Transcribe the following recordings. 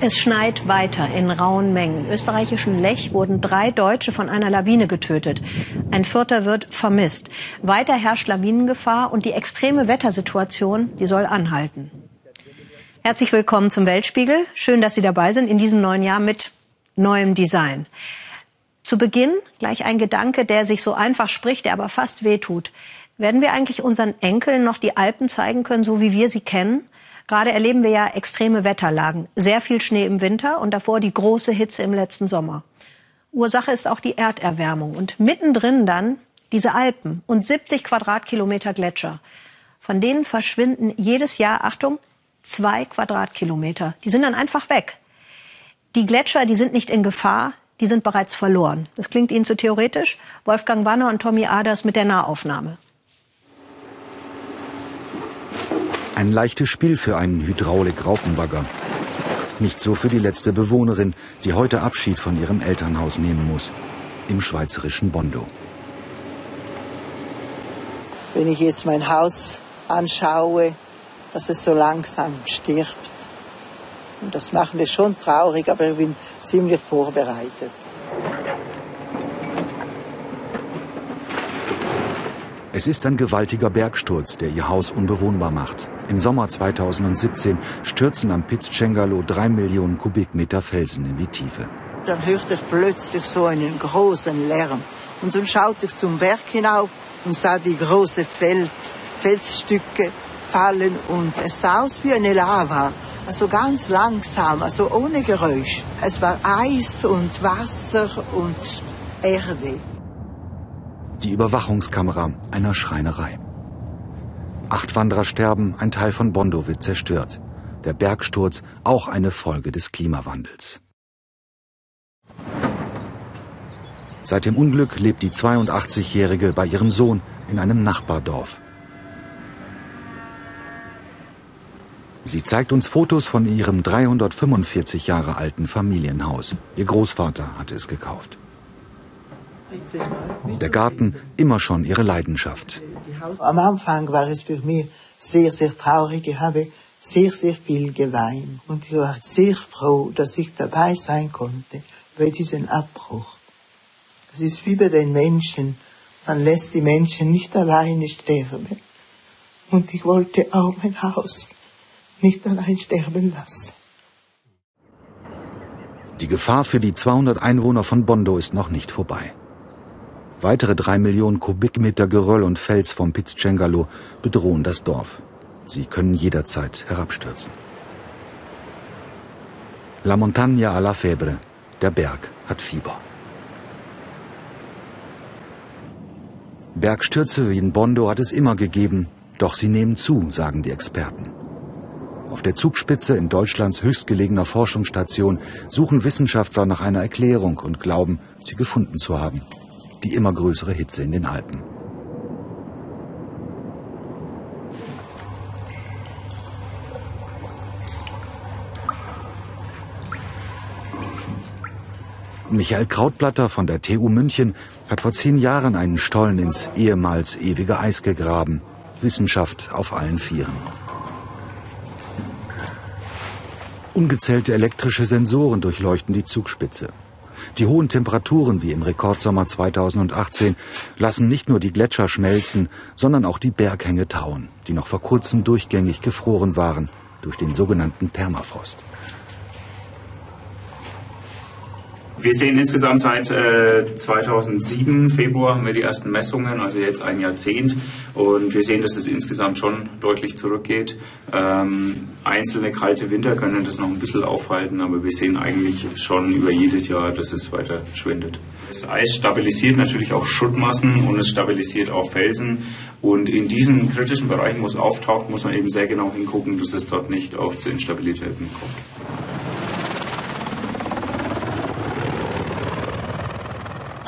Es schneit weiter in rauen Mengen. Im österreichischen Lech wurden drei Deutsche von einer Lawine getötet. Ein vierter wird vermisst. Weiter herrscht Lawinengefahr und die extreme Wettersituation, die soll anhalten. Herzlich willkommen zum Weltspiegel. Schön, dass Sie dabei sind in diesem neuen Jahr mit neuem Design. Zu Beginn gleich ein Gedanke, der sich so einfach spricht, der aber fast wehtut. Werden wir eigentlich unseren Enkeln noch die Alpen zeigen können, so wie wir sie kennen? Gerade erleben wir ja extreme Wetterlagen. Sehr viel Schnee im Winter und davor die große Hitze im letzten Sommer. Ursache ist auch die Erderwärmung und mittendrin dann diese Alpen und 70 Quadratkilometer Gletscher. Von denen verschwinden jedes Jahr, Achtung, zwei Quadratkilometer. Die sind dann einfach weg. Die Gletscher, die sind nicht in Gefahr, die sind bereits verloren. Das klingt Ihnen zu theoretisch? Wolfgang Banner und Tommy Aders mit der Nahaufnahme. Ein leichtes Spiel für einen Hydraulik-Raupenbagger. Nicht so für die letzte Bewohnerin, die heute Abschied von ihrem Elternhaus nehmen muss. Im schweizerischen Bondo. Wenn ich jetzt mein Haus anschaue, dass es so langsam stirbt. Und das macht mich schon traurig, aber ich bin ziemlich vorbereitet. Es ist ein gewaltiger Bergsturz, der ihr Haus unbewohnbar macht. Im Sommer 2017 stürzen am Piz Cengalo drei Millionen Kubikmeter Felsen in die Tiefe. Dann hörte ich plötzlich so einen großen Lärm. Und dann schaute ich zum Berg hinauf und sah die großen Feld, Felsstücke fallen und es sah aus wie eine Lava. Also ganz langsam, also ohne Geräusch. Es war Eis und Wasser und Erde die Überwachungskamera einer Schreinerei. Acht Wanderer sterben, ein Teil von Bondo wird zerstört. Der Bergsturz auch eine Folge des Klimawandels. Seit dem Unglück lebt die 82-Jährige bei ihrem Sohn in einem Nachbardorf. Sie zeigt uns Fotos von ihrem 345 Jahre alten Familienhaus. Ihr Großvater hatte es gekauft. Der Garten immer schon ihre Leidenschaft. Am Anfang war es für mich sehr, sehr traurig. Ich habe sehr, sehr viel geweint. Und ich war sehr froh, dass ich dabei sein konnte bei diesem Abbruch. Es ist wie bei den Menschen. Man lässt die Menschen nicht alleine sterben. Und ich wollte auch mein Haus nicht allein sterben lassen. Die Gefahr für die 200 Einwohner von Bondo ist noch nicht vorbei. Weitere drei Millionen Kubikmeter Geröll und Fels vom Pizzcengalo bedrohen das Dorf. Sie können jederzeit herabstürzen. La Montagna a la Febre. Der Berg hat Fieber. Bergstürze wie in Bondo hat es immer gegeben, doch sie nehmen zu, sagen die Experten. Auf der Zugspitze in Deutschlands höchstgelegener Forschungsstation suchen Wissenschaftler nach einer Erklärung und glauben, sie gefunden zu haben die immer größere Hitze in den Alpen. Michael Krautblatter von der TU München hat vor zehn Jahren einen Stollen ins ehemals ewige Eis gegraben. Wissenschaft auf allen Vieren. Ungezählte elektrische Sensoren durchleuchten die Zugspitze. Die hohen Temperaturen wie im Rekordsommer 2018 lassen nicht nur die Gletscher schmelzen, sondern auch die Berghänge tauen, die noch vor kurzem durchgängig gefroren waren durch den sogenannten Permafrost. Wir sehen insgesamt seit äh, 2007, Februar, haben wir die ersten Messungen, also jetzt ein Jahrzehnt. Und wir sehen, dass es insgesamt schon deutlich zurückgeht. Ähm, einzelne kalte Winter können das noch ein bisschen aufhalten, aber wir sehen eigentlich schon über jedes Jahr, dass es weiter schwindet. Das Eis stabilisiert natürlich auch Schuttmassen und es stabilisiert auch Felsen. Und in diesen kritischen Bereichen, wo es auftaucht, muss man eben sehr genau hingucken, dass es dort nicht auch zu Instabilitäten kommt.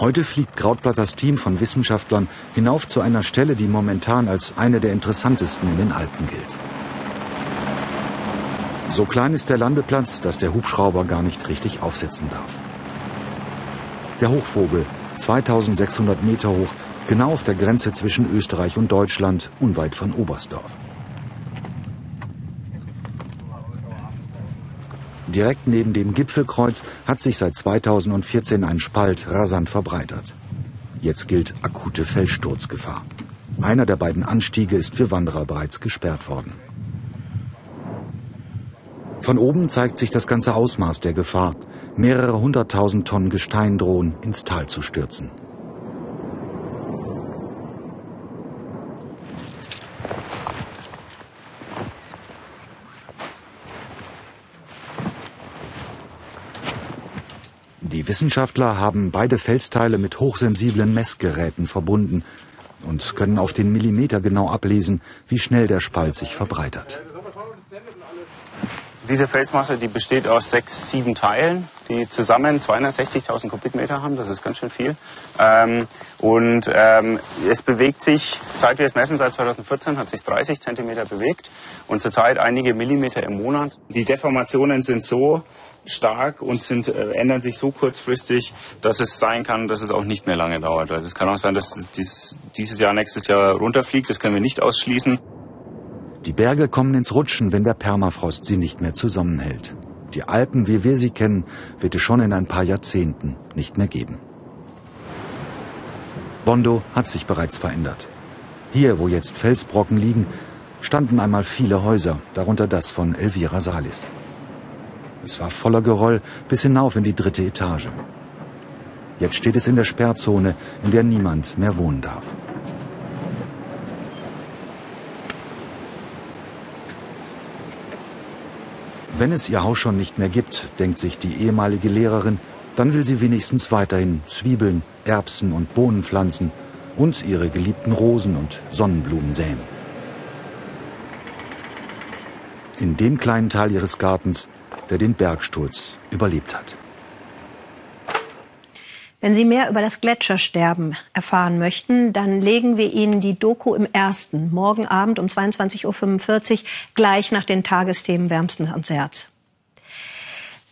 Heute fliegt Krautblatters Team von Wissenschaftlern hinauf zu einer Stelle, die momentan als eine der interessantesten in den Alpen gilt. So klein ist der Landeplatz, dass der Hubschrauber gar nicht richtig aufsetzen darf. Der Hochvogel, 2600 Meter hoch, Genau auf der Grenze zwischen Österreich und Deutschland, unweit von Oberstdorf. Direkt neben dem Gipfelkreuz hat sich seit 2014 ein Spalt rasant verbreitert. Jetzt gilt akute Felssturzgefahr. Einer der beiden Anstiege ist für Wanderer bereits gesperrt worden. Von oben zeigt sich das ganze Ausmaß der Gefahr. Mehrere hunderttausend Tonnen Gestein drohen ins Tal zu stürzen. Wissenschaftler haben beide Felsteile mit hochsensiblen Messgeräten verbunden und können auf den Millimeter genau ablesen, wie schnell der Spalt sich verbreitert. Diese Felsmasse, die besteht aus sechs, sieben Teilen, die zusammen 260.000 Kubikmeter haben. Das ist ganz schön viel. Ähm, und ähm, es bewegt sich, seit wir es messen, seit 2014, hat sich 30 Zentimeter bewegt und zurzeit einige Millimeter im Monat. Die Deformationen sind so stark und sind, äh, ändern sich so kurzfristig, dass es sein kann, dass es auch nicht mehr lange dauert. Also es kann auch sein, dass dies, dieses Jahr, nächstes Jahr runterfliegt. Das können wir nicht ausschließen. Die Berge kommen ins Rutschen, wenn der Permafrost sie nicht mehr zusammenhält. Die Alpen, wie wir sie kennen, wird es schon in ein paar Jahrzehnten nicht mehr geben. Bondo hat sich bereits verändert. Hier, wo jetzt Felsbrocken liegen, standen einmal viele Häuser, darunter das von Elvira Salis. Es war voller Geröll bis hinauf in die dritte Etage. Jetzt steht es in der Sperrzone, in der niemand mehr wohnen darf. Wenn es ihr Haus schon nicht mehr gibt, denkt sich die ehemalige Lehrerin, dann will sie wenigstens weiterhin Zwiebeln, Erbsen und Bohnen pflanzen und ihre geliebten Rosen und Sonnenblumen säen. In dem kleinen Teil ihres Gartens, der den Bergsturz überlebt hat. Wenn Sie mehr über das Gletschersterben erfahren möchten, dann legen wir Ihnen die Doku im ersten, morgen Abend um 22.45 Uhr, gleich nach den Tagesthemen wärmstens ans Herz.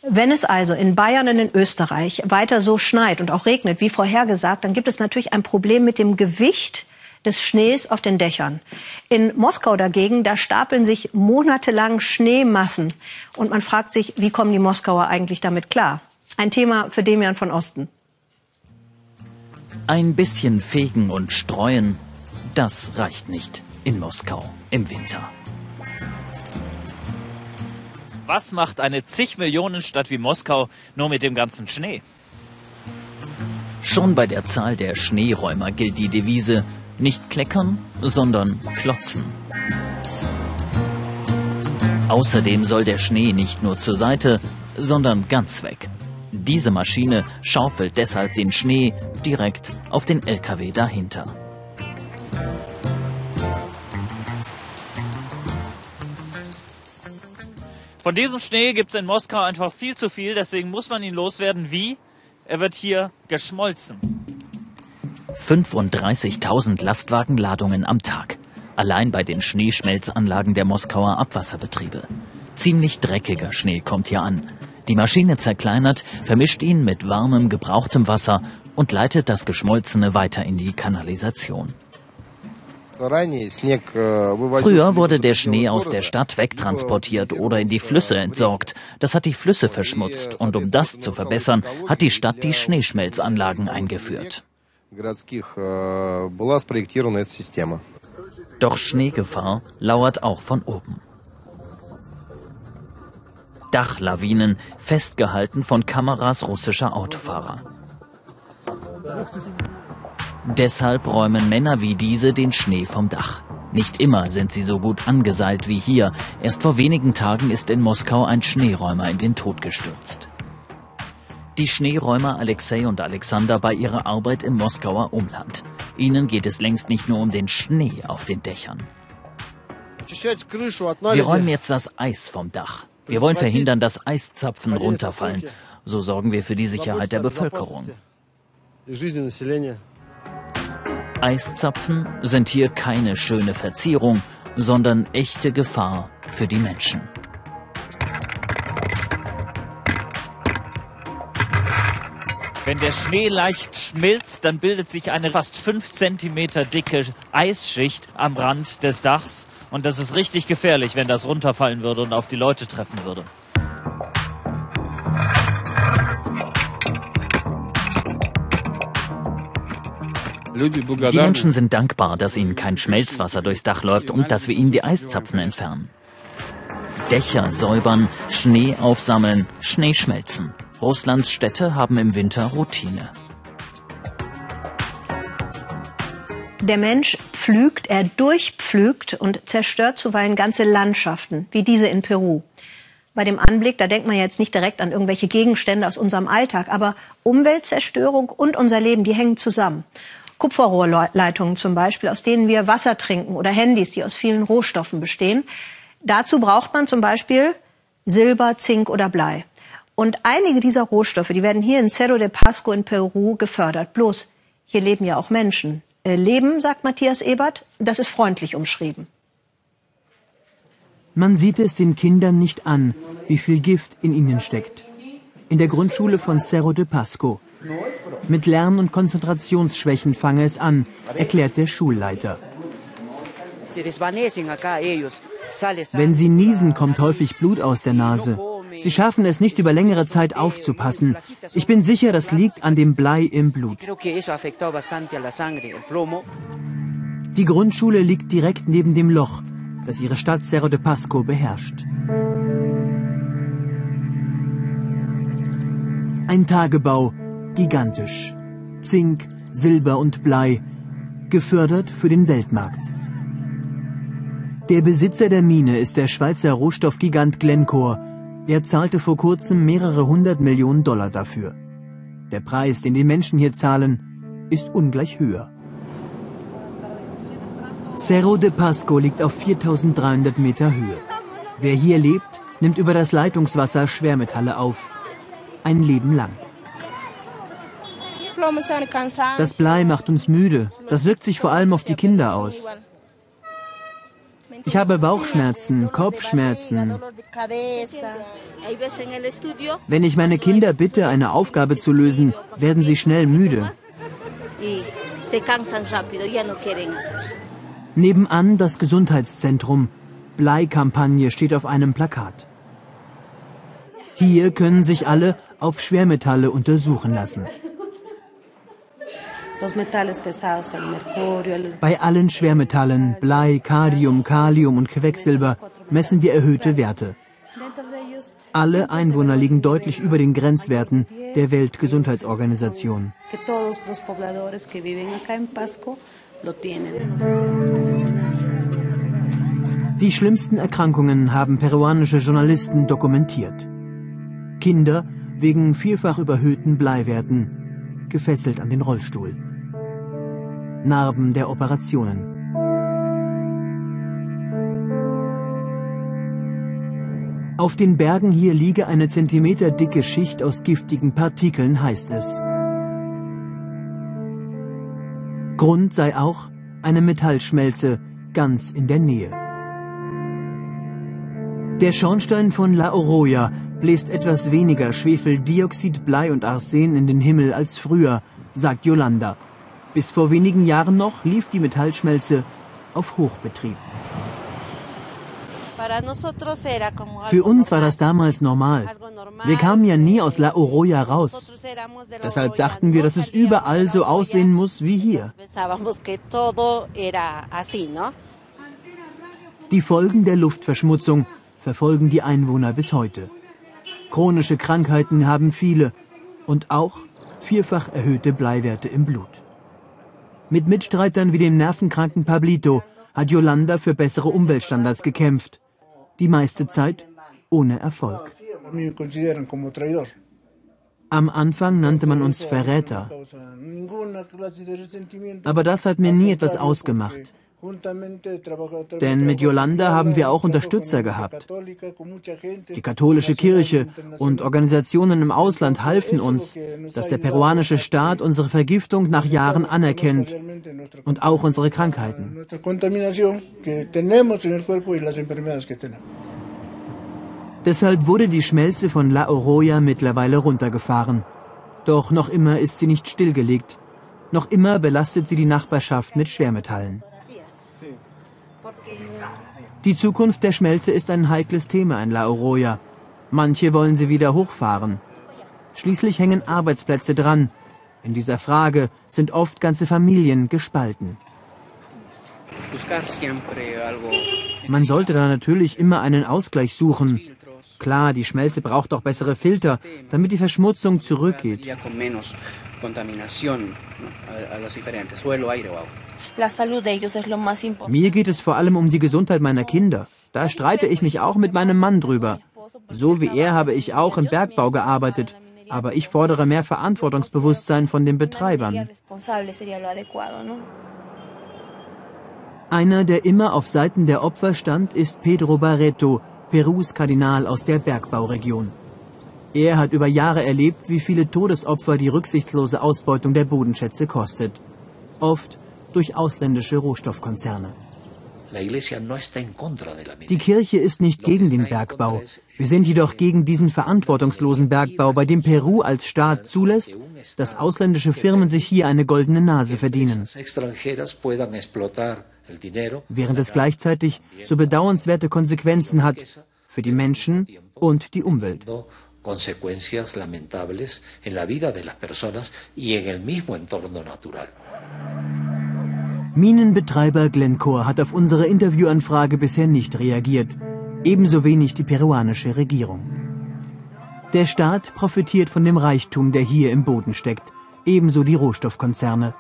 Wenn es also in Bayern und in Österreich weiter so schneit und auch regnet, wie vorhergesagt, dann gibt es natürlich ein Problem mit dem Gewicht des Schnees auf den Dächern. In Moskau dagegen, da stapeln sich monatelang Schneemassen. Und man fragt sich, wie kommen die Moskauer eigentlich damit klar? Ein Thema für Demian von Osten. Ein bisschen fegen und streuen, das reicht nicht in Moskau im Winter. Was macht eine zig Millionen Stadt wie Moskau nur mit dem ganzen Schnee? Schon bei der Zahl der Schneeräumer gilt die Devise nicht kleckern, sondern klotzen. Außerdem soll der Schnee nicht nur zur Seite, sondern ganz weg. Diese Maschine schaufelt deshalb den Schnee direkt auf den LKW dahinter. Von diesem Schnee gibt es in Moskau einfach viel zu viel, deswegen muss man ihn loswerden. Wie? Er wird hier geschmolzen. 35.000 Lastwagenladungen am Tag. Allein bei den Schneeschmelzanlagen der Moskauer Abwasserbetriebe. Ziemlich dreckiger Schnee kommt hier an. Die Maschine zerkleinert, vermischt ihn mit warmem, gebrauchtem Wasser und leitet das Geschmolzene weiter in die Kanalisation. Früher wurde der Schnee aus der Stadt wegtransportiert oder in die Flüsse entsorgt. Das hat die Flüsse verschmutzt und um das zu verbessern, hat die Stadt die Schneeschmelzanlagen eingeführt. Doch Schneegefahr lauert auch von oben. Dachlawinen, festgehalten von Kameras russischer Autofahrer. Deshalb räumen Männer wie diese den Schnee vom Dach. Nicht immer sind sie so gut angeseilt wie hier. Erst vor wenigen Tagen ist in Moskau ein Schneeräumer in den Tod gestürzt. Die Schneeräumer Alexei und Alexander bei ihrer Arbeit im Moskauer Umland. Ihnen geht es längst nicht nur um den Schnee auf den Dächern. Wir räumen jetzt das Eis vom Dach. Wir wollen verhindern, dass Eiszapfen runterfallen. So sorgen wir für die Sicherheit der Bevölkerung. Eiszapfen sind hier keine schöne Verzierung, sondern echte Gefahr für die Menschen. Wenn der Schnee leicht schmilzt, dann bildet sich eine fast fünf Zentimeter dicke Eisschicht am Rand des Dachs. Und das ist richtig gefährlich, wenn das runterfallen würde und auf die Leute treffen würde. Die Menschen sind dankbar, dass ihnen kein Schmelzwasser durchs Dach läuft und dass wir ihnen die Eiszapfen entfernen. Dächer säubern, Schnee aufsammeln, Schnee schmelzen. Russlands Städte haben im Winter Routine. Der Mensch pflügt, er durchpflügt und zerstört zuweilen ganze Landschaften, wie diese in Peru. Bei dem Anblick, da denkt man jetzt nicht direkt an irgendwelche Gegenstände aus unserem Alltag, aber Umweltzerstörung und unser Leben, die hängen zusammen. Kupferrohrleitungen zum Beispiel, aus denen wir Wasser trinken oder Handys, die aus vielen Rohstoffen bestehen. Dazu braucht man zum Beispiel Silber, Zink oder Blei. Und einige dieser Rohstoffe, die werden hier in Cerro de Pasco in Peru gefördert. Bloß, hier leben ja auch Menschen. Äh, leben, sagt Matthias Ebert, das ist freundlich umschrieben. Man sieht es den Kindern nicht an, wie viel Gift in ihnen steckt. In der Grundschule von Cerro de Pasco. Mit Lern- und Konzentrationsschwächen fange es an, erklärt der Schulleiter. Wenn sie niesen, kommt häufig Blut aus der Nase. Sie schaffen es nicht über längere Zeit aufzupassen. Ich bin sicher, das liegt an dem Blei im Blut. Die Grundschule liegt direkt neben dem Loch, das ihre Stadt Cerro de Pasco beherrscht. Ein Tagebau, gigantisch. Zink, Silber und Blei, gefördert für den Weltmarkt. Der Besitzer der Mine ist der Schweizer Rohstoffgigant Glencore. Er zahlte vor kurzem mehrere hundert Millionen Dollar dafür. Der Preis, den die Menschen hier zahlen, ist ungleich höher. Cerro de Pasco liegt auf 4300 Meter Höhe. Wer hier lebt, nimmt über das Leitungswasser Schwermetalle auf. Ein Leben lang. Das Blei macht uns müde. Das wirkt sich vor allem auf die Kinder aus. Ich habe Bauchschmerzen, Kopfschmerzen. Wenn ich meine Kinder bitte, eine Aufgabe zu lösen, werden sie schnell müde. Nebenan das Gesundheitszentrum. Bleikampagne steht auf einem Plakat. Hier können sich alle auf Schwermetalle untersuchen lassen. Bei allen Schwermetallen, Blei, Kadium, Kalium und Quecksilber, messen wir erhöhte Werte. Alle Einwohner liegen deutlich über den Grenzwerten der Weltgesundheitsorganisation. Die schlimmsten Erkrankungen haben peruanische Journalisten dokumentiert. Kinder wegen vielfach überhöhten Bleiwerten, gefesselt an den Rollstuhl. Narben der Operationen. Auf den Bergen hier liege eine zentimeterdicke Schicht aus giftigen Partikeln, heißt es. Grund sei auch eine Metallschmelze ganz in der Nähe. Der Schornstein von La Oroya bläst etwas weniger Schwefeldioxid, Blei und Arsen in den Himmel als früher, sagt Yolanda. Bis vor wenigen Jahren noch lief die Metallschmelze auf Hochbetrieb. Für uns war das damals normal. Wir kamen ja nie aus La Oroya raus. Deshalb dachten wir, dass es überall so aussehen muss wie hier. Die Folgen der Luftverschmutzung verfolgen die Einwohner bis heute. Chronische Krankheiten haben viele und auch vierfach erhöhte Bleiwerte im Blut. Mit Mitstreitern wie dem nervenkranken Pablito hat Yolanda für bessere Umweltstandards gekämpft. Die meiste Zeit ohne Erfolg. Am Anfang nannte man uns Verräter. Aber das hat mir nie etwas ausgemacht. Denn mit Yolanda haben wir auch Unterstützer gehabt. Die katholische Kirche und Organisationen im Ausland halfen uns, dass der peruanische Staat unsere Vergiftung nach Jahren anerkennt und auch unsere Krankheiten. Deshalb wurde die Schmelze von La Oroya mittlerweile runtergefahren. Doch noch immer ist sie nicht stillgelegt. Noch immer belastet sie die Nachbarschaft mit Schwermetallen. Die Zukunft der Schmelze ist ein heikles Thema in La Oroya. Manche wollen sie wieder hochfahren. Schließlich hängen Arbeitsplätze dran. In dieser Frage sind oft ganze Familien gespalten. Man sollte da natürlich immer einen Ausgleich suchen. Klar, die Schmelze braucht auch bessere Filter, damit die Verschmutzung zurückgeht. Mir geht es vor allem um die Gesundheit meiner Kinder. Da streite ich mich auch mit meinem Mann drüber. So wie er habe ich auch im Bergbau gearbeitet. Aber ich fordere mehr Verantwortungsbewusstsein von den Betreibern. Einer, der immer auf Seiten der Opfer stand, ist Pedro Barreto, Perus Kardinal aus der Bergbauregion. Er hat über Jahre erlebt, wie viele Todesopfer die rücksichtslose Ausbeutung der Bodenschätze kostet. Oft durch ausländische Rohstoffkonzerne. Die Kirche ist nicht gegen den Bergbau. Wir sind jedoch gegen diesen verantwortungslosen Bergbau, bei dem Peru als Staat zulässt, dass ausländische Firmen sich hier eine goldene Nase verdienen. Während es gleichzeitig so bedauernswerte Konsequenzen hat für die Menschen und die Umwelt. consecuencias lamentables en la vida de las personas y en el mismo entorno natural. Minenbetreiber Glencore hat auf unsere Interviewanfrage bisher nicht reagiert, ebenso wenig die peruanische Regierung. Der Staat profitiert von dem Reichtum, der hier im Boden steckt, ebenso die Rohstoffkonzerne.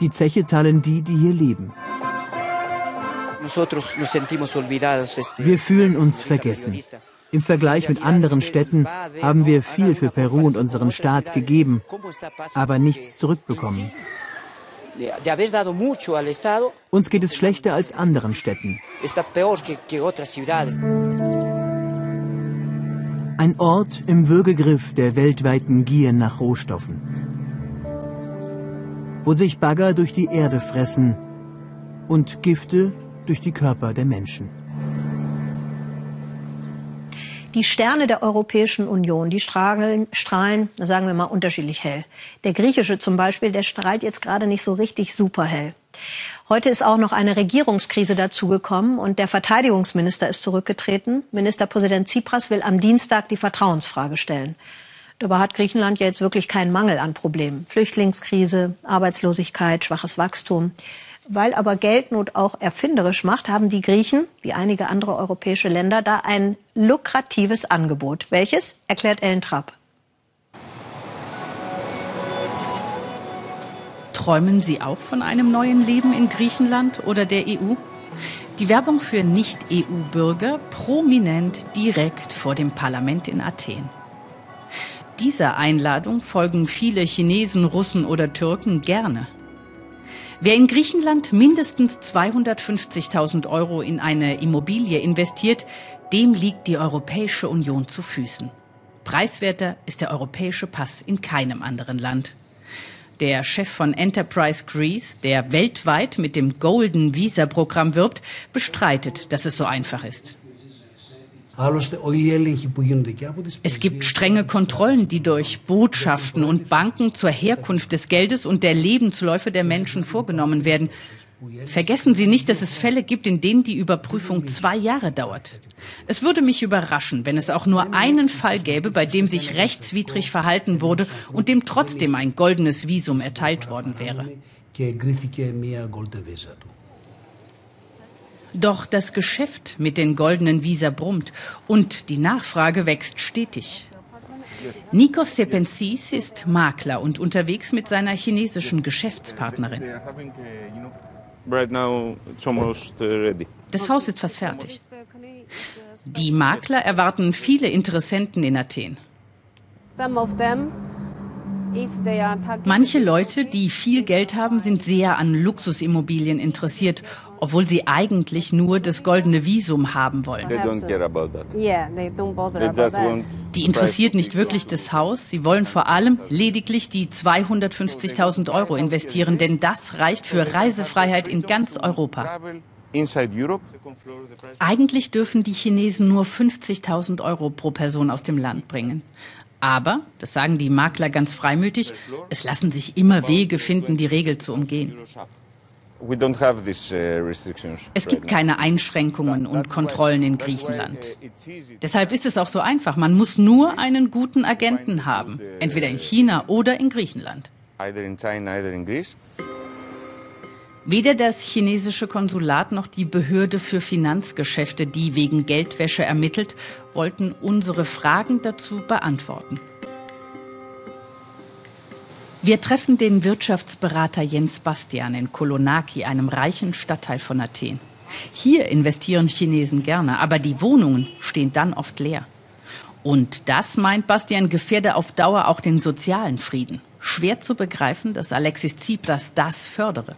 Die Zeche zahlen die, die hier leben. Wir fühlen uns vergessen. Im Vergleich mit anderen Städten haben wir viel für Peru und unseren Staat gegeben, aber nichts zurückbekommen. Uns geht es schlechter als anderen Städten. Ein Ort im Würgegriff der weltweiten Gier nach Rohstoffen. Wo sich Bagger durch die Erde fressen und Gifte durch die Körper der Menschen. Die Sterne der Europäischen Union, die strahlen, strahlen, sagen wir mal, unterschiedlich hell. Der griechische zum Beispiel, der strahlt jetzt gerade nicht so richtig superhell. Heute ist auch noch eine Regierungskrise dazugekommen und der Verteidigungsminister ist zurückgetreten. Ministerpräsident Tsipras will am Dienstag die Vertrauensfrage stellen. Dabei hat Griechenland ja jetzt wirklich keinen Mangel an Problemen. Flüchtlingskrise, Arbeitslosigkeit, schwaches Wachstum. Weil aber Geldnot auch erfinderisch macht, haben die Griechen, wie einige andere europäische Länder, da ein lukratives Angebot. Welches? Erklärt Ellen Trapp. Träumen Sie auch von einem neuen Leben in Griechenland oder der EU? Die Werbung für Nicht-EU-Bürger prominent direkt vor dem Parlament in Athen. Dieser Einladung folgen viele Chinesen, Russen oder Türken gerne. Wer in Griechenland mindestens 250.000 Euro in eine Immobilie investiert, dem liegt die Europäische Union zu Füßen. Preiswerter ist der europäische Pass in keinem anderen Land. Der Chef von Enterprise Greece, der weltweit mit dem Golden Visa Programm wirbt, bestreitet, dass es so einfach ist. Es gibt strenge Kontrollen, die durch Botschaften und Banken zur Herkunft des Geldes und der Lebensläufe der Menschen vorgenommen werden. Vergessen Sie nicht, dass es Fälle gibt, in denen die Überprüfung zwei Jahre dauert. Es würde mich überraschen, wenn es auch nur einen Fall gäbe, bei dem sich rechtswidrig verhalten wurde und dem trotzdem ein goldenes Visum erteilt worden wäre. Doch das Geschäft mit den goldenen Visa brummt und die Nachfrage wächst stetig. Nikos Stepensis ist Makler und unterwegs mit seiner chinesischen Geschäftspartnerin. Das Haus ist fast fertig. Die Makler erwarten viele Interessenten in Athen. Manche Leute, die viel Geld haben, sind sehr an Luxusimmobilien interessiert, obwohl sie eigentlich nur das goldene Visum haben wollen. Die interessiert nicht wirklich das Haus, sie wollen vor allem lediglich die 250.000 Euro investieren, denn das reicht für Reisefreiheit in ganz Europa. Eigentlich dürfen die Chinesen nur 50.000 Euro pro Person aus dem Land bringen. Aber, das sagen die Makler ganz freimütig, es lassen sich immer Wege finden, die Regel zu umgehen. Uh, es gibt keine Einschränkungen und Kontrollen in Griechenland. Deshalb ist es auch so einfach. Man muss nur einen guten Agenten haben, entweder in China oder in Griechenland. Weder das chinesische Konsulat noch die Behörde für Finanzgeschäfte, die wegen Geldwäsche ermittelt, wollten unsere Fragen dazu beantworten. Wir treffen den Wirtschaftsberater Jens Bastian in Kolonaki, einem reichen Stadtteil von Athen. Hier investieren Chinesen gerne, aber die Wohnungen stehen dann oft leer. Und das, meint Bastian, gefährde auf Dauer auch den sozialen Frieden. Schwer zu begreifen, dass Alexis Tsipras das fördere.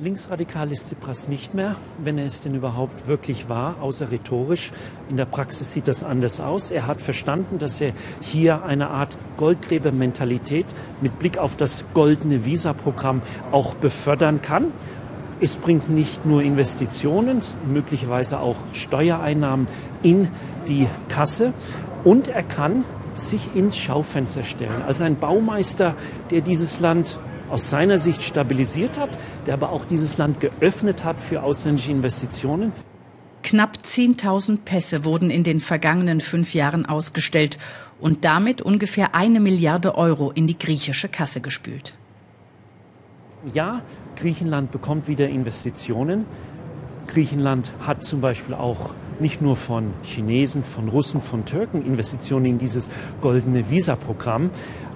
Linksradikal ist Tsipras nicht mehr, wenn er es denn überhaupt wirklich war, außer rhetorisch. In der Praxis sieht das anders aus. Er hat verstanden, dass er hier eine Art Goldgräbermentalität mit Blick auf das goldene Visa-Programm auch befördern kann. Es bringt nicht nur Investitionen, möglicherweise auch Steuereinnahmen in die Kasse und er kann sich ins Schaufenster stellen. Als ein Baumeister, der dieses Land aus seiner Sicht stabilisiert hat, der aber auch dieses Land geöffnet hat für ausländische Investitionen. Knapp 10.000 Pässe wurden in den vergangenen fünf Jahren ausgestellt und damit ungefähr eine Milliarde Euro in die griechische Kasse gespült. Ja, Griechenland bekommt wieder Investitionen. Griechenland hat zum Beispiel auch nicht nur von Chinesen, von Russen, von Türken Investitionen in dieses goldene Visa-Programm,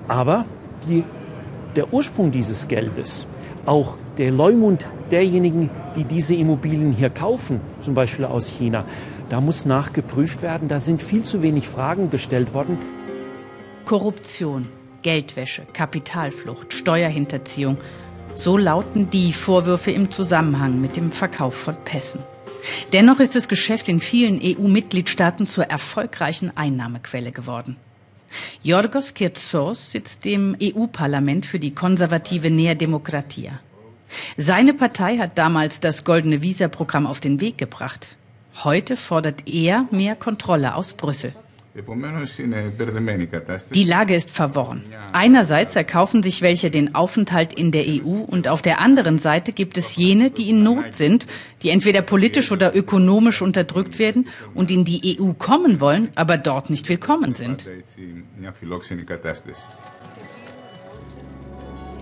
aber die der Ursprung dieses Geldes, auch der Leumund derjenigen, die diese Immobilien hier kaufen, zum Beispiel aus China, da muss nachgeprüft werden. Da sind viel zu wenig Fragen gestellt worden. Korruption, Geldwäsche, Kapitalflucht, Steuerhinterziehung. So lauten die Vorwürfe im Zusammenhang mit dem Verkauf von Pässen. Dennoch ist das Geschäft in vielen EU-Mitgliedstaaten zur erfolgreichen Einnahmequelle geworden. Yorgos Kirtsos sitzt im EU-Parlament für die konservative Nea Demokratia. Seine Partei hat damals das goldene Visa-Programm auf den Weg gebracht. Heute fordert er mehr Kontrolle aus Brüssel. Die Lage ist verworren. Einerseits erkaufen sich welche den Aufenthalt in der EU und auf der anderen Seite gibt es jene, die in Not sind, die entweder politisch oder ökonomisch unterdrückt werden und in die EU kommen wollen, aber dort nicht willkommen sind.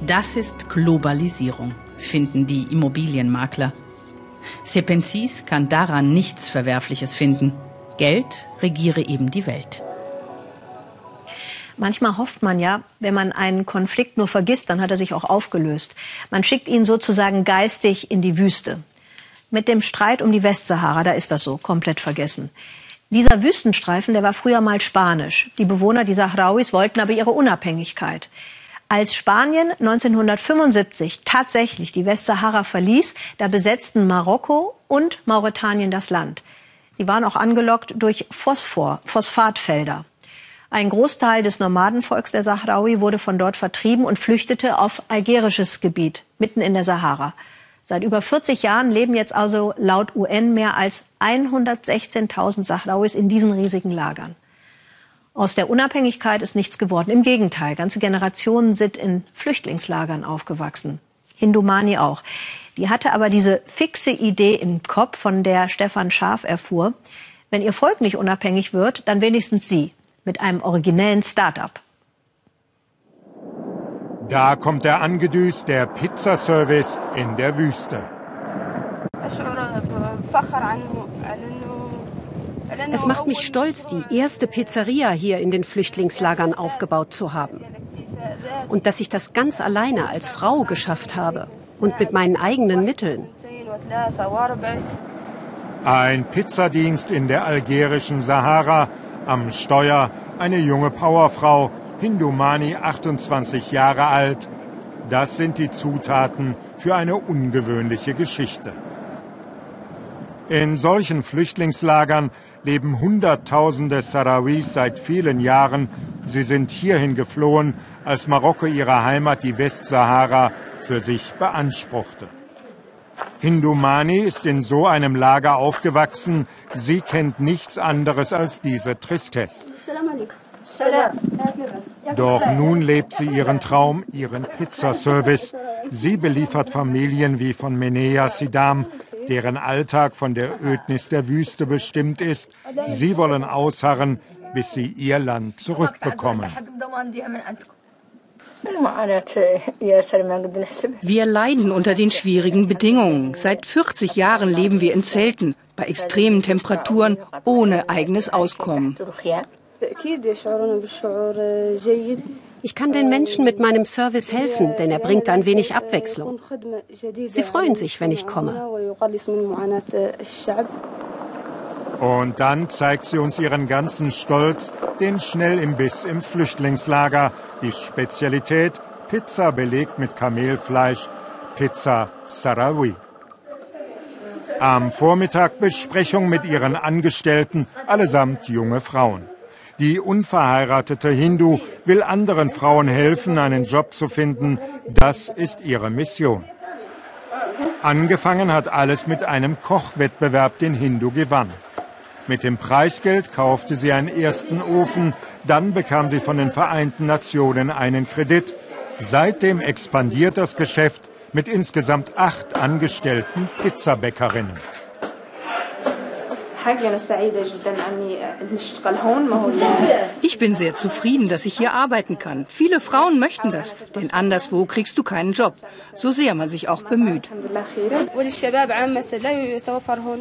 Das ist Globalisierung, finden die Immobilienmakler. Sepensis kann daran nichts Verwerfliches finden. Geld regiere eben die Welt. Manchmal hofft man ja, wenn man einen Konflikt nur vergisst, dann hat er sich auch aufgelöst. Man schickt ihn sozusagen geistig in die Wüste. Mit dem Streit um die Westsahara, da ist das so, komplett vergessen. Dieser Wüstenstreifen, der war früher mal spanisch. Die Bewohner dieser Sahrauis wollten aber ihre Unabhängigkeit. Als Spanien 1975 tatsächlich die Westsahara verließ, da besetzten Marokko und Mauretanien das Land. Die waren auch angelockt durch Phosphor, Phosphatfelder. Ein Großteil des Nomadenvolks der Sahrawi wurde von dort vertrieben und flüchtete auf algerisches Gebiet, mitten in der Sahara. Seit über 40 Jahren leben jetzt also laut UN mehr als 116.000 Sahrauis in diesen riesigen Lagern. Aus der Unabhängigkeit ist nichts geworden. Im Gegenteil, ganze Generationen sind in Flüchtlingslagern aufgewachsen. Hindumani auch. Die hatte aber diese fixe Idee im Kopf, von der Stefan Scharf erfuhr, wenn ihr Volk nicht unabhängig wird, dann wenigstens sie mit einem originellen Start-up. Da kommt er angedüst, der Pizzaservice in der Wüste. Es macht mich stolz, die erste Pizzeria hier in den Flüchtlingslagern aufgebaut zu haben. Und dass ich das ganz alleine als Frau geschafft habe und mit meinen eigenen Mitteln. Ein Pizzadienst in der algerischen Sahara, am Steuer eine junge Powerfrau, Hindumani 28 Jahre alt. Das sind die Zutaten für eine ungewöhnliche Geschichte. In solchen Flüchtlingslagern leben Hunderttausende Sarawis seit vielen Jahren. Sie sind hierhin geflohen, als Marokko ihre Heimat, die Westsahara, für sich beanspruchte. Hindumani ist in so einem Lager aufgewachsen. Sie kennt nichts anderes als diese Tristesse. Doch nun lebt sie ihren Traum, ihren Pizzaservice. Sie beliefert Familien wie von Menea Sidam, deren Alltag von der Ödnis der Wüste bestimmt ist. Sie wollen ausharren, bis sie ihr Land zurückbekommen. Wir leiden unter den schwierigen Bedingungen. Seit 40 Jahren leben wir in Zelten, bei extremen Temperaturen, ohne eigenes Auskommen. Ich kann den Menschen mit meinem Service helfen, denn er bringt ein wenig Abwechslung. Sie freuen sich, wenn ich komme. Und dann zeigt sie uns ihren ganzen Stolz, den Schnellimbiss im Flüchtlingslager, die Spezialität Pizza belegt mit Kamelfleisch, Pizza Sarawi. Am Vormittag Besprechung mit ihren Angestellten, allesamt junge Frauen. Die unverheiratete Hindu will anderen Frauen helfen, einen Job zu finden. Das ist ihre Mission. Angefangen hat alles mit einem Kochwettbewerb, den Hindu gewann. Mit dem Preisgeld kaufte sie einen ersten Ofen, dann bekam sie von den Vereinten Nationen einen Kredit. Seitdem expandiert das Geschäft mit insgesamt acht angestellten Pizzabäckerinnen. Ich bin sehr zufrieden, dass ich hier arbeiten kann. Viele Frauen möchten das, denn anderswo kriegst du keinen Job, so sehr man sich auch bemüht.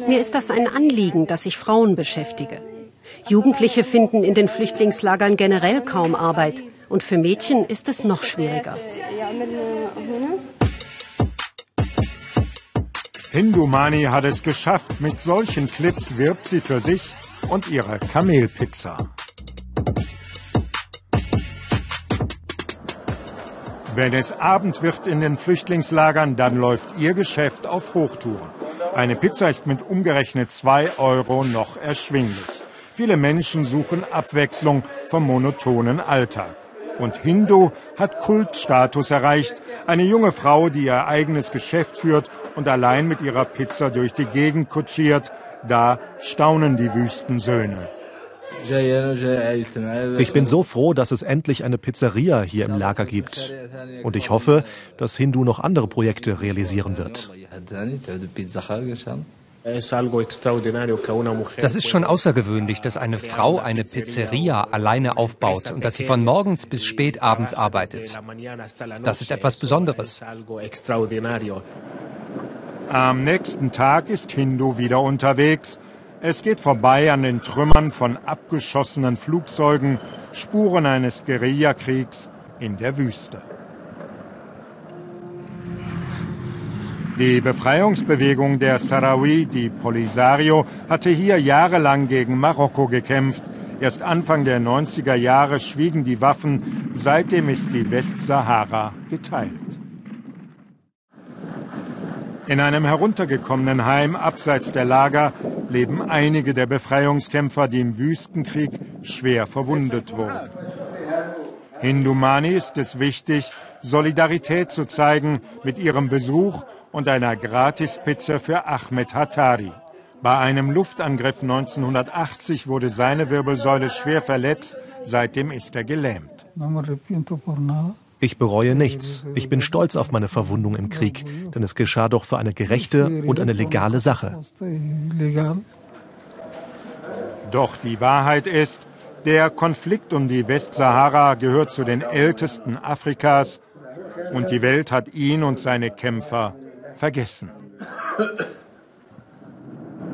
Mir ist das ein Anliegen, dass ich Frauen beschäftige. Jugendliche finden in den Flüchtlingslagern generell kaum Arbeit. Und für Mädchen ist es noch schwieriger. Hindumani hat es geschafft. Mit solchen Clips wirbt sie für sich und ihre Kamelpizza. Wenn es Abend wird in den Flüchtlingslagern, dann läuft ihr Geschäft auf Hochtouren. Eine Pizza ist mit umgerechnet zwei Euro noch erschwinglich. Viele Menschen suchen Abwechslung vom monotonen Alltag. Und Hindu hat Kultstatus erreicht. Eine junge Frau, die ihr eigenes Geschäft führt und allein mit ihrer Pizza durch die Gegend kutschiert. Da staunen die Wüstensöhne. Ich bin so froh, dass es endlich eine Pizzeria hier im Lager gibt. Und ich hoffe, dass Hindu noch andere Projekte realisieren wird. Das ist schon außergewöhnlich, dass eine Frau eine Pizzeria alleine aufbaut und dass sie von morgens bis spät abends arbeitet. Das ist etwas Besonderes. Am nächsten Tag ist Hindu wieder unterwegs. Es geht vorbei an den Trümmern von abgeschossenen Flugzeugen, Spuren eines Guerillakriegs in der Wüste. Die Befreiungsbewegung der Sahrawi, die Polisario, hatte hier jahrelang gegen Marokko gekämpft. Erst Anfang der 90er Jahre schwiegen die Waffen, seitdem ist die Westsahara geteilt. In einem heruntergekommenen Heim abseits der Lager leben einige der Befreiungskämpfer, die im Wüstenkrieg schwer verwundet wurden. Hindumani ist es wichtig, Solidarität zu zeigen mit ihrem Besuch und einer Gratispizza für Ahmed Hattari. Bei einem Luftangriff 1980 wurde seine Wirbelsäule schwer verletzt, seitdem ist er gelähmt. Ich bereue nichts. Ich bin stolz auf meine Verwundung im Krieg, denn es geschah doch für eine gerechte und eine legale Sache. Doch die Wahrheit ist, der Konflikt um die Westsahara gehört zu den ältesten Afrikas und die Welt hat ihn und seine Kämpfer vergessen.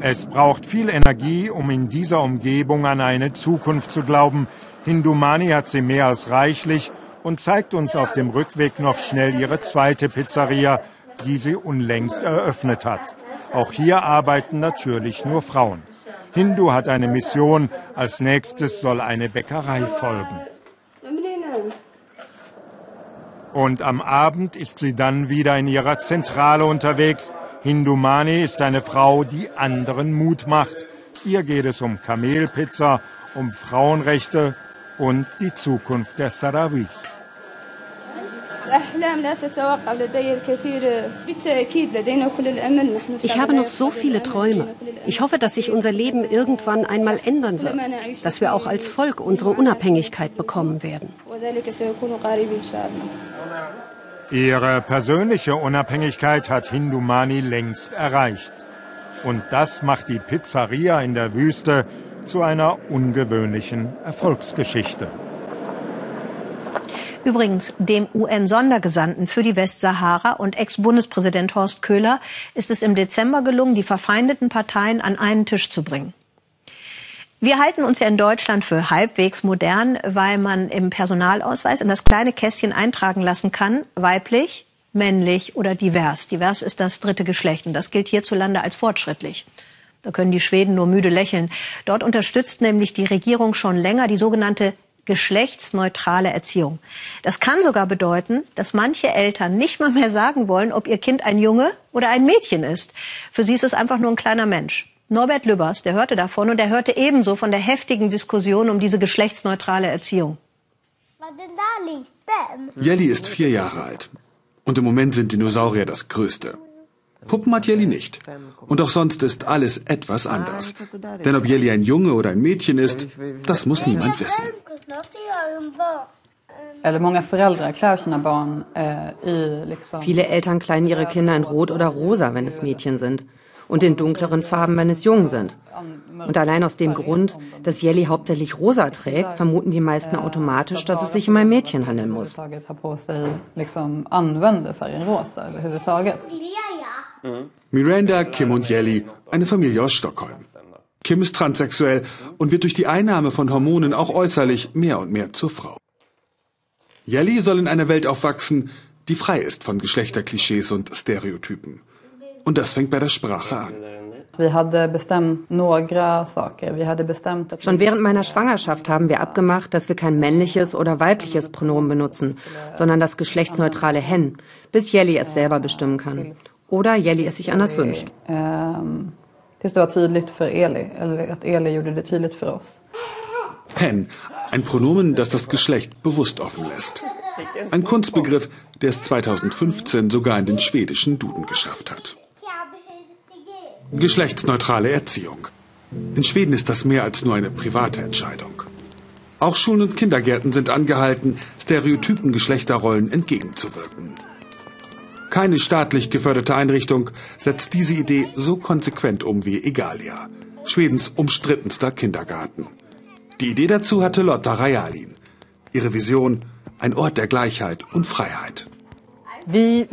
Es braucht viel Energie, um in dieser Umgebung an eine Zukunft zu glauben. Hindumani hat sie mehr als reichlich und zeigt uns auf dem Rückweg noch schnell ihre zweite Pizzeria, die sie unlängst eröffnet hat. Auch hier arbeiten natürlich nur Frauen. Hindu hat eine Mission, als nächstes soll eine Bäckerei folgen. Und am Abend ist sie dann wieder in ihrer Zentrale unterwegs. Hindumani ist eine Frau, die anderen Mut macht. Ihr geht es um Kamelpizza, um Frauenrechte und die Zukunft der Sarawis. Ich habe noch so viele Träume. Ich hoffe, dass sich unser Leben irgendwann einmal ändern wird, dass wir auch als Volk unsere Unabhängigkeit bekommen werden. Ihre persönliche Unabhängigkeit hat Hindumani längst erreicht. Und das macht die Pizzeria in der Wüste zu einer ungewöhnlichen Erfolgsgeschichte. Übrigens, dem UN-Sondergesandten für die Westsahara und Ex-Bundespräsident Horst Köhler ist es im Dezember gelungen, die verfeindeten Parteien an einen Tisch zu bringen. Wir halten uns ja in Deutschland für halbwegs modern, weil man im Personalausweis in das kleine Kästchen eintragen lassen kann, weiblich, männlich oder divers. Divers ist das dritte Geschlecht und das gilt hierzulande als fortschrittlich. Da können die Schweden nur müde lächeln. Dort unterstützt nämlich die Regierung schon länger die sogenannte geschlechtsneutrale Erziehung. Das kann sogar bedeuten, dass manche Eltern nicht mal mehr sagen wollen, ob ihr Kind ein Junge oder ein Mädchen ist. Für sie ist es einfach nur ein kleiner Mensch. Norbert Lübbers, der hörte davon und er hörte ebenso von der heftigen Diskussion um diese geschlechtsneutrale Erziehung. Jelly ist vier Jahre alt. Und im Moment sind Dinosaurier das Größte. Puppen hat Jelly nicht. Und auch sonst ist alles etwas anders. Denn ob Jelly ein Junge oder ein Mädchen ist, das muss niemand wissen. Viele Eltern kleiden ihre Kinder in Rot oder Rosa, wenn es Mädchen sind. Und in dunkleren Farben, wenn es Jungen sind. Und allein aus dem Grund, dass Jelly hauptsächlich rosa trägt, vermuten die meisten automatisch, dass es sich um ein Mädchen handeln muss. Miranda, Kim und Jelly, eine Familie aus Stockholm. Kim ist transsexuell und wird durch die Einnahme von Hormonen auch äußerlich mehr und mehr zur Frau. Jelly soll in einer Welt aufwachsen, die frei ist von Geschlechterklischees und Stereotypen. Und das fängt bei der Sprache an. Schon während meiner Schwangerschaft haben wir abgemacht, dass wir kein männliches oder weibliches Pronomen benutzen, sondern das geschlechtsneutrale Hen, bis Jelly es selber bestimmen kann. Oder Jelly es sich anders wünscht. Hen, ein Pronomen, das das Geschlecht bewusst offen lässt. Ein Kunstbegriff, der es 2015 sogar in den schwedischen Duden geschafft hat. Geschlechtsneutrale Erziehung. In Schweden ist das mehr als nur eine private Entscheidung. Auch Schulen und Kindergärten sind angehalten, stereotypen Geschlechterrollen entgegenzuwirken. Keine staatlich geförderte Einrichtung setzt diese Idee so konsequent um wie Egalia, Schwedens umstrittenster Kindergarten. Die Idee dazu hatte Lotta Rajalin. Ihre Vision, ein Ort der Gleichheit und Freiheit. Wir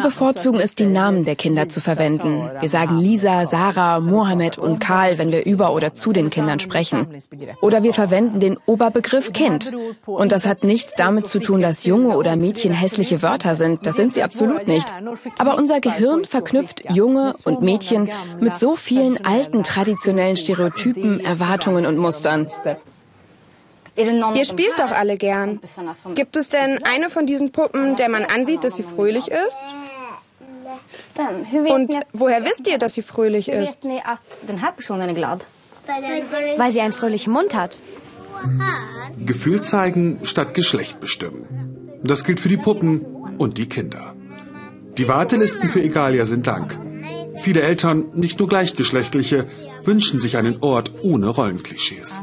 bevorzugen es, die Namen der Kinder zu verwenden. Wir sagen Lisa, Sarah, Mohammed und Karl, wenn wir über oder zu den Kindern sprechen. Oder wir verwenden den Oberbegriff Kind. Und das hat nichts damit zu tun, dass Junge oder Mädchen hässliche Wörter sind. Das sind sie absolut nicht. Aber unser Gehirn verknüpft Junge und Mädchen mit so vielen alten traditionellen Stereotypen, Erwartungen und Mustern. Ihr spielt doch alle gern. Gibt es denn eine von diesen Puppen, der man ansieht, dass sie fröhlich ist? Und woher wisst ihr, dass sie fröhlich ist? Weil sie einen fröhlichen Mund hat. Gefühl zeigen statt Geschlecht bestimmen. Das gilt für die Puppen und die Kinder. Die Wartelisten für Egalia sind lang. Viele Eltern, nicht nur gleichgeschlechtliche, wünschen sich einen Ort ohne Rollenklischees.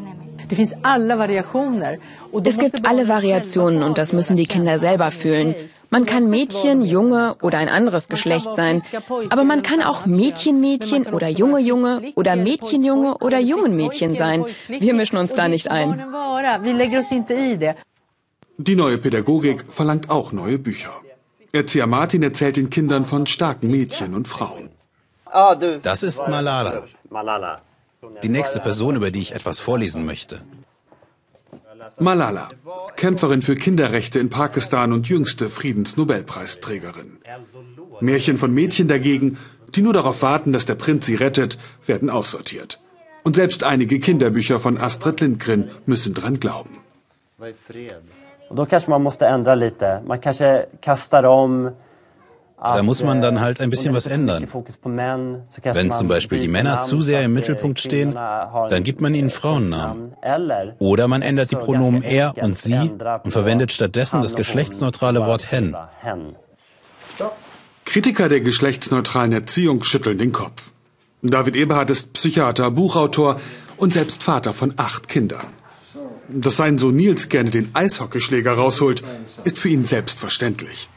Es gibt alle Variationen und das müssen die Kinder selber fühlen. Man kann Mädchen, Junge oder ein anderes Geschlecht sein. Aber man kann auch Mädchen-Mädchen oder Junge-Junge oder Mädchen-Junge oder Jungen-Mädchen sein. Wir mischen uns da nicht ein. Die neue Pädagogik verlangt auch neue Bücher. Erzieher Martin erzählt den Kindern von starken Mädchen und Frauen. Das ist Malala. Die nächste Person, über die ich etwas vorlesen möchte. Malala, Kämpferin für Kinderrechte in Pakistan und jüngste Friedensnobelpreisträgerin. Märchen von Mädchen dagegen, die nur darauf warten, dass der Prinz sie rettet, werden aussortiert. Und selbst einige Kinderbücher von Astrid Lindgren müssen dran glauben. Och då kanske man måste ändra lite. Man kanske kastar om Da muss man dann halt ein bisschen was ändern. Wenn zum Beispiel die Männer zu sehr im Mittelpunkt stehen, dann gibt man ihnen Frauennamen. Oder man ändert die Pronomen er und sie und verwendet stattdessen das geschlechtsneutrale Wort hen. Kritiker der geschlechtsneutralen Erziehung schütteln den Kopf. David Eberhardt ist Psychiater, Buchautor und selbst Vater von acht Kindern. Dass sein Sohn Nils gerne den Eishockeyschläger rausholt, ist für ihn selbstverständlich.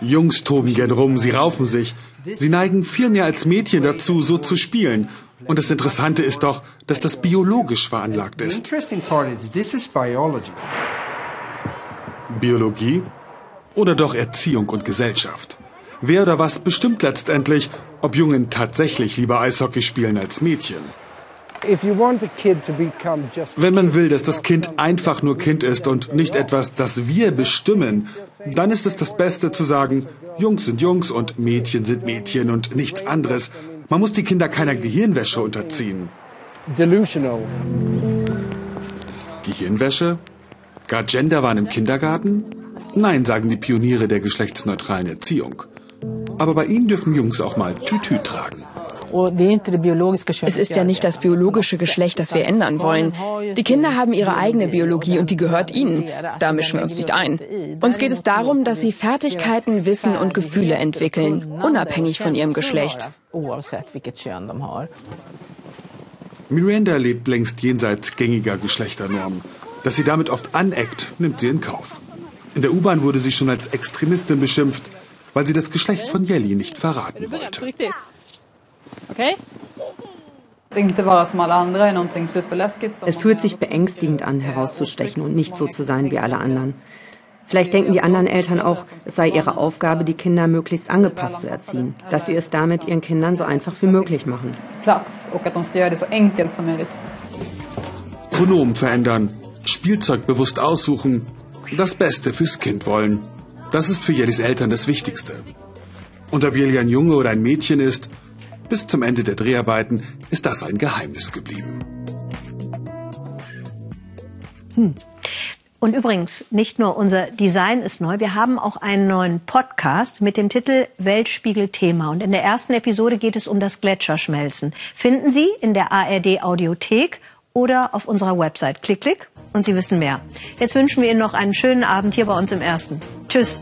Jungs toben gern rum, sie raufen sich. Sie neigen viel mehr als Mädchen dazu, so zu spielen. Und das Interessante ist doch, dass das biologisch veranlagt ist. Biologie oder doch Erziehung und Gesellschaft? Wer oder was bestimmt letztendlich, ob Jungen tatsächlich lieber Eishockey spielen als Mädchen? Wenn man will, dass das Kind einfach nur Kind ist und nicht etwas, das wir bestimmen, dann ist es das Beste zu sagen, Jungs sind Jungs und Mädchen sind Mädchen und nichts anderes. Man muss die Kinder keiner Gehirnwäsche unterziehen. Delusional. Gehirnwäsche? Gar Genderwahn im Kindergarten? Nein, sagen die Pioniere der geschlechtsneutralen Erziehung. Aber bei ihnen dürfen Jungs auch mal Tütü tragen. Es ist ja nicht das biologische Geschlecht, das wir ändern wollen. Die Kinder haben ihre eigene Biologie und die gehört ihnen. Da mischen wir uns nicht ein. Uns geht es darum, dass sie Fertigkeiten, Wissen und Gefühle entwickeln, unabhängig von ihrem Geschlecht. Miranda lebt längst jenseits gängiger Geschlechternormen. Dass sie damit oft aneckt, nimmt sie in Kauf. In der U-Bahn wurde sie schon als Extremistin beschimpft, weil sie das Geschlecht von Jelly nicht verraten wollte. Okay? Es fühlt sich beängstigend an, herauszustechen und nicht so zu sein wie alle anderen. Vielleicht denken die anderen Eltern auch, es sei ihre Aufgabe, die Kinder möglichst angepasst zu erziehen, dass sie es damit ihren Kindern so einfach wie möglich machen. Pronomen verändern, Spielzeug bewusst aussuchen, das Beste fürs Kind wollen. Das ist für Jellis Eltern das Wichtigste. Und ob Jelly ein Junge oder ein Mädchen ist, bis zum Ende der Dreharbeiten ist das ein Geheimnis geblieben. Hm. Und übrigens, nicht nur unser Design ist neu, wir haben auch einen neuen Podcast mit dem Titel Weltspiegel Thema. Und in der ersten Episode geht es um das Gletscherschmelzen. Finden Sie in der ARD Audiothek oder auf unserer Website. Klick, klick und Sie wissen mehr. Jetzt wünschen wir Ihnen noch einen schönen Abend hier bei uns im Ersten. Tschüss.